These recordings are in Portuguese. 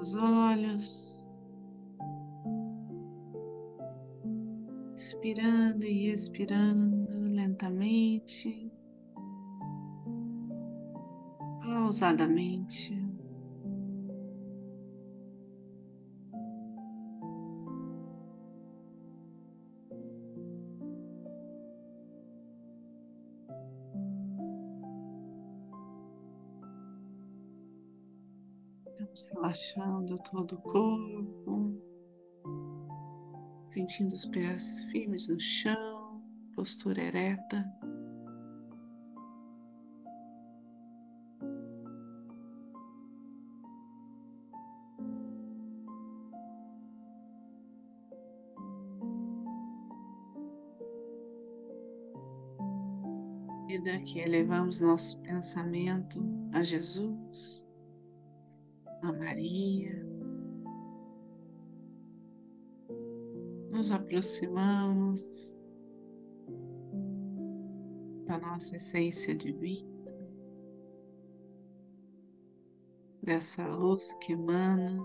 os olhos, inspirando e expirando lentamente, pausadamente. Relaxando todo o corpo, sentindo os pés firmes no chão, postura ereta. vida que elevamos nosso pensamento a Jesus, a Maria. Nos aproximamos da nossa essência divina, dessa luz que emana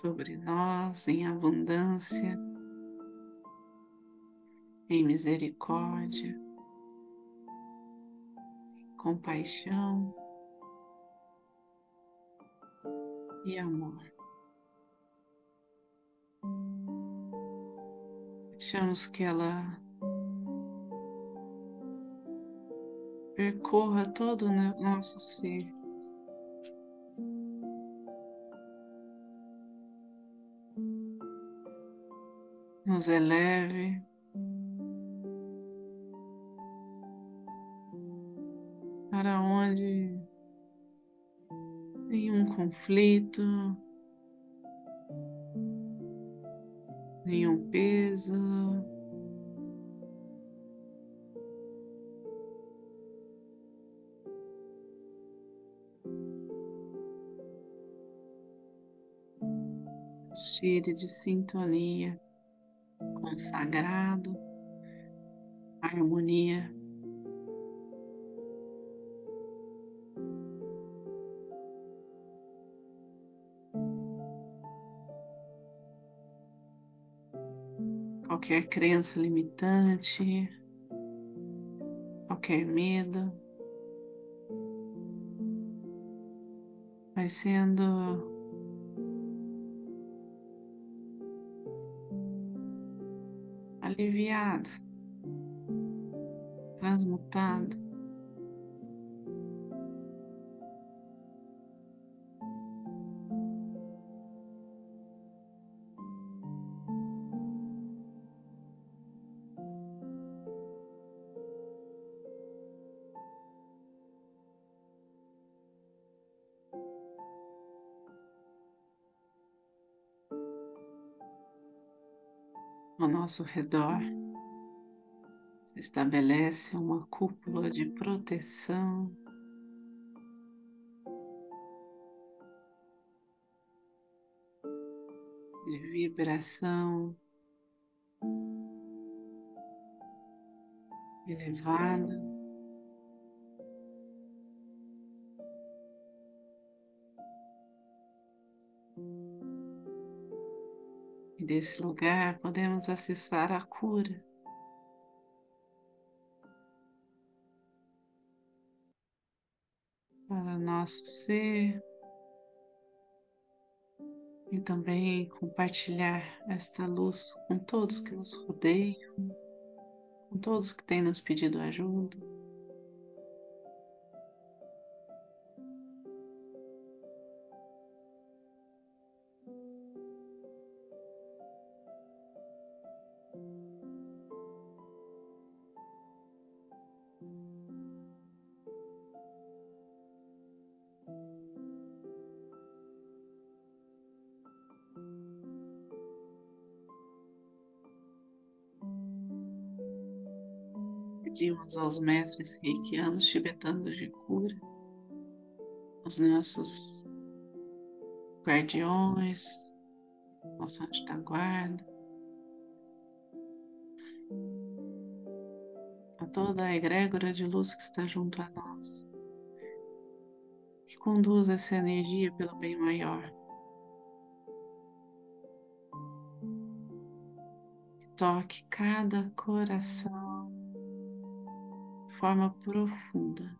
sobre nós em abundância, em misericórdia, em compaixão. E amor. Deixamos que ela percorra todo o nosso ser. Nos eleve. Para onde nenhum conflito, nenhum peso. Cheire de sintonia com o sagrado, harmonia qualquer crença limitante, qualquer medo, vai sendo aliviado, transmutado. Ao nosso redor se estabelece uma cúpula de proteção. De vibração elevada. Desse lugar podemos acessar a cura. Para nosso ser e também compartilhar esta luz com todos que nos rodeiam, com todos que têm nos pedido ajuda. Pedimos aos mestres reikianos tibetanos de cura, aos nossos guardiões, nosso anjo da guarda, a toda a egrégora de luz que está junto a nós, que conduza essa energia pelo bem maior. Que toque cada coração forma profunda.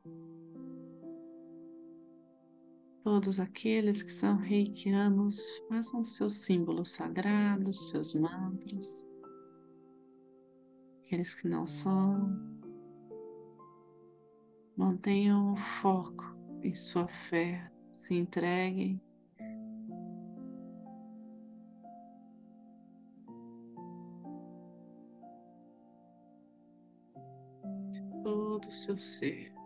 Todos aqueles que são reikianos façam seus símbolos sagrados, seus mantras. Aqueles que não são, mantenham o foco em sua fé, se entreguem. Todo o seu ser.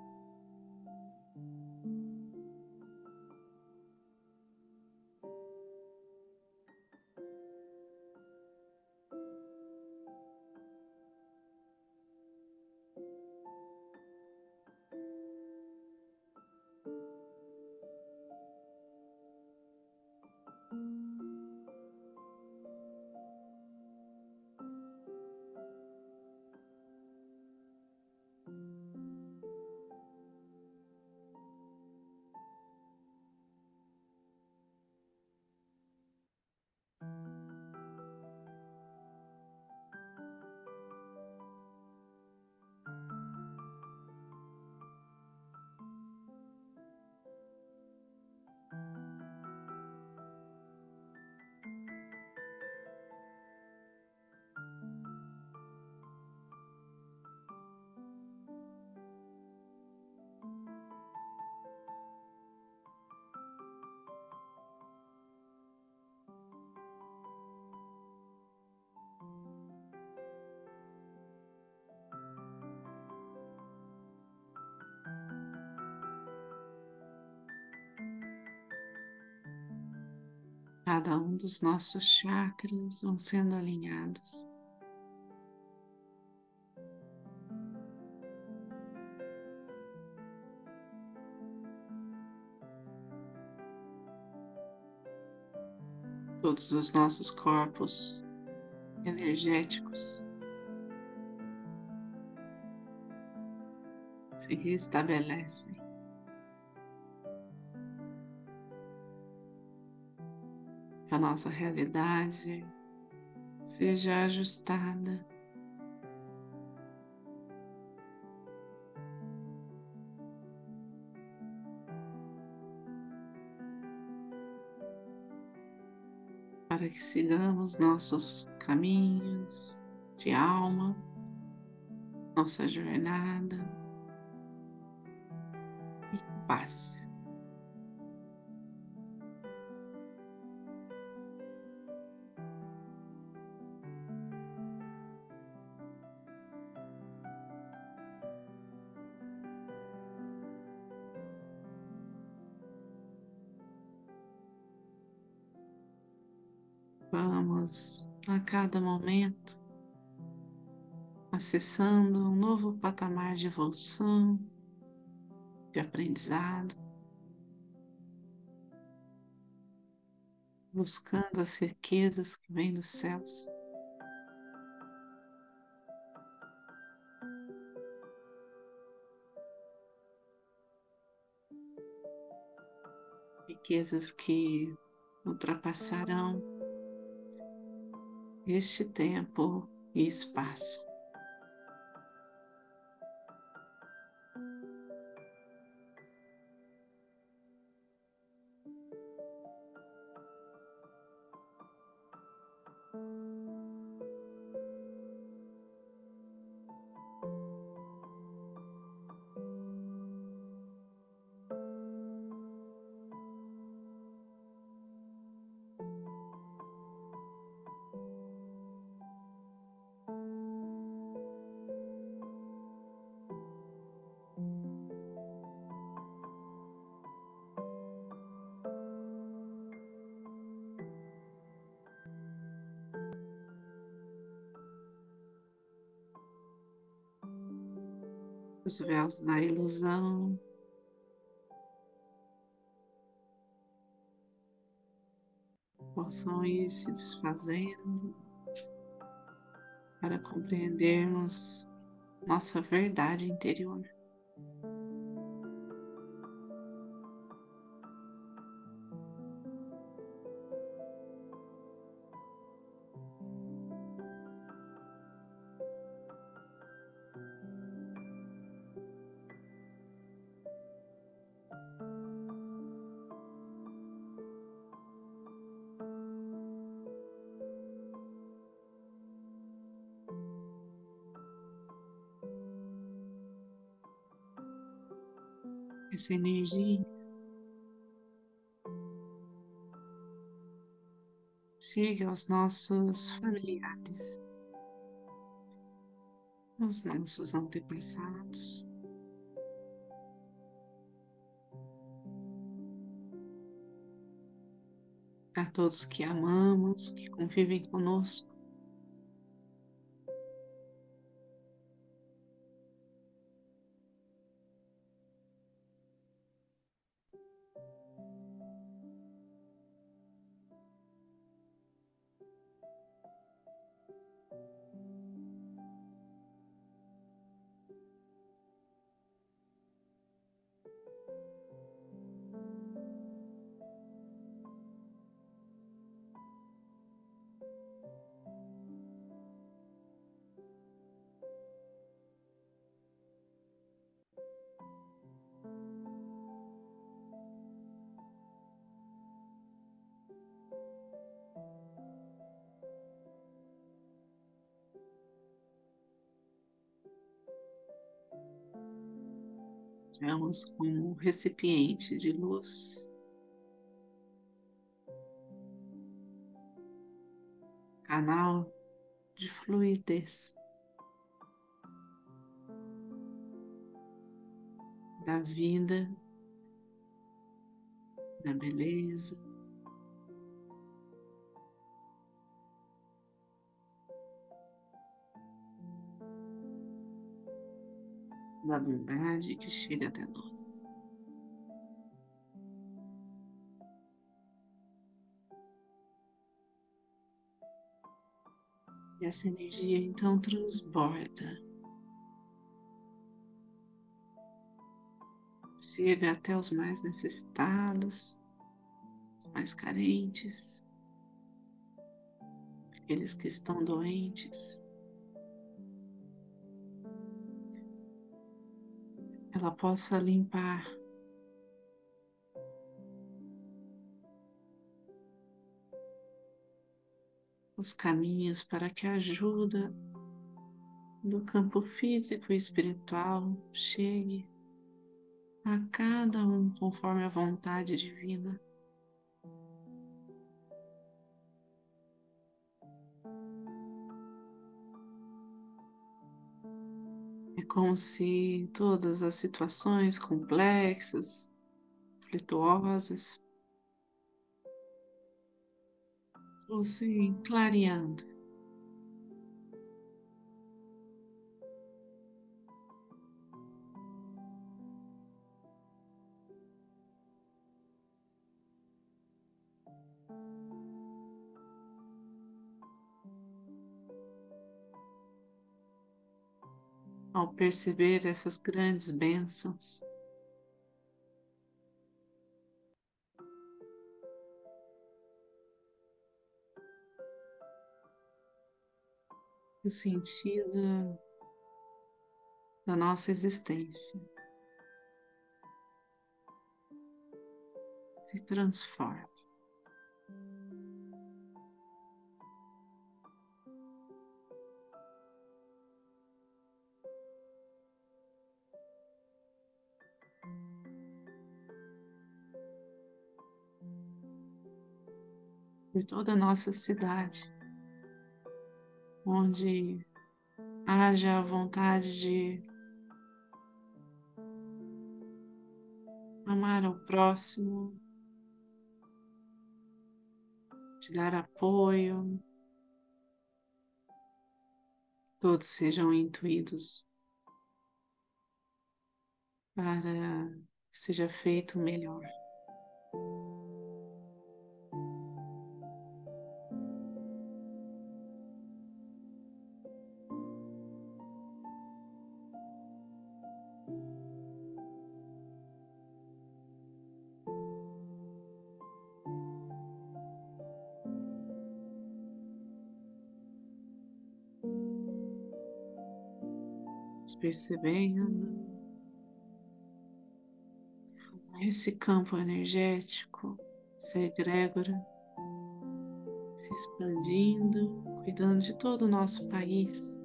Cada um dos nossos chakras vão sendo alinhados. Todos os nossos corpos energéticos se restabelecem. A nossa realidade seja ajustada. Para que sigamos nossos caminhos de alma, nossa jornada em paz. Cada momento acessando um novo patamar de evolução, de aprendizado, buscando as riquezas que vêm dos céus. Riquezas que ultrapassarão este tempo e espaço. Os véus da ilusão. Possam ir se desfazendo para compreendermos nossa verdade interior. Essa energia chegue aos nossos familiares, aos nossos antepassados. A todos que amamos, que convivem conosco. Vemos como recipiente de luz. Canal de fluidez da vida, da beleza, da bondade que chega até nós. E essa energia então transborda, chega até os mais necessitados, os mais carentes, aqueles que estão doentes. Ela possa limpar os caminhos para que a ajuda do campo físico e espiritual chegue a cada um conforme a vontade divina. Como se todas as situações complexas, conflituosas, fossem clareando. Ao perceber essas grandes bênçãos. O sentido da nossa existência se transforma. Por toda a nossa cidade, onde haja a vontade de amar ao próximo, de dar apoio, todos sejam intuídos para que seja feito o melhor. percebendo esse campo energético se egrégora, se expandindo, cuidando de todo o nosso país.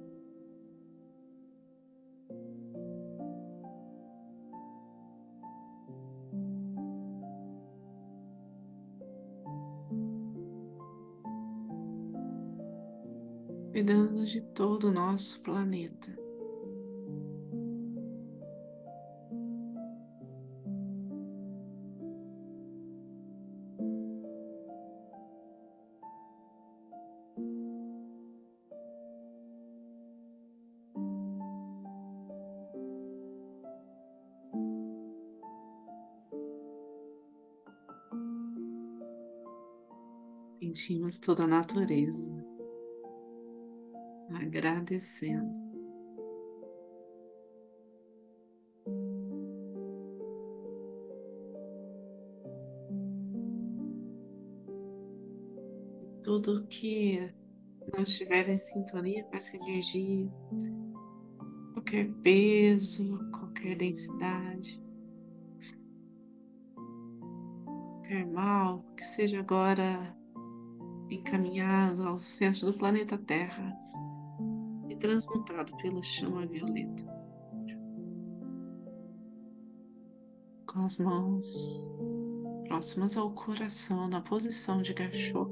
Cuidando de todo o nosso planeta. Sentimos toda a natureza, agradecendo. Tudo que não estiver em sintonia com essa energia, qualquer peso, qualquer densidade, qualquer mal, que seja agora encaminhado ao centro do planeta Terra e transmutado pela chama violeta. Com as mãos próximas ao coração, na posição de gachô.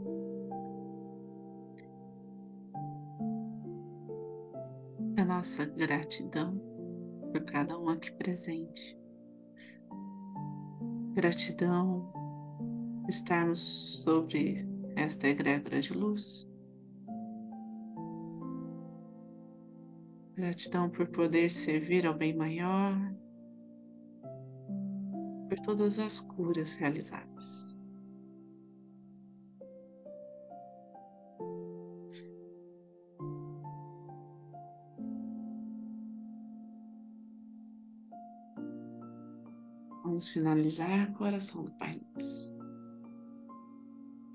A nossa gratidão por cada um aqui presente. Gratidão por estarmos sobre esta egrégora de luz. Gratidão por poder servir ao bem maior, por todas as curas realizadas. Vamos finalizar com a oração do Pai Nosso.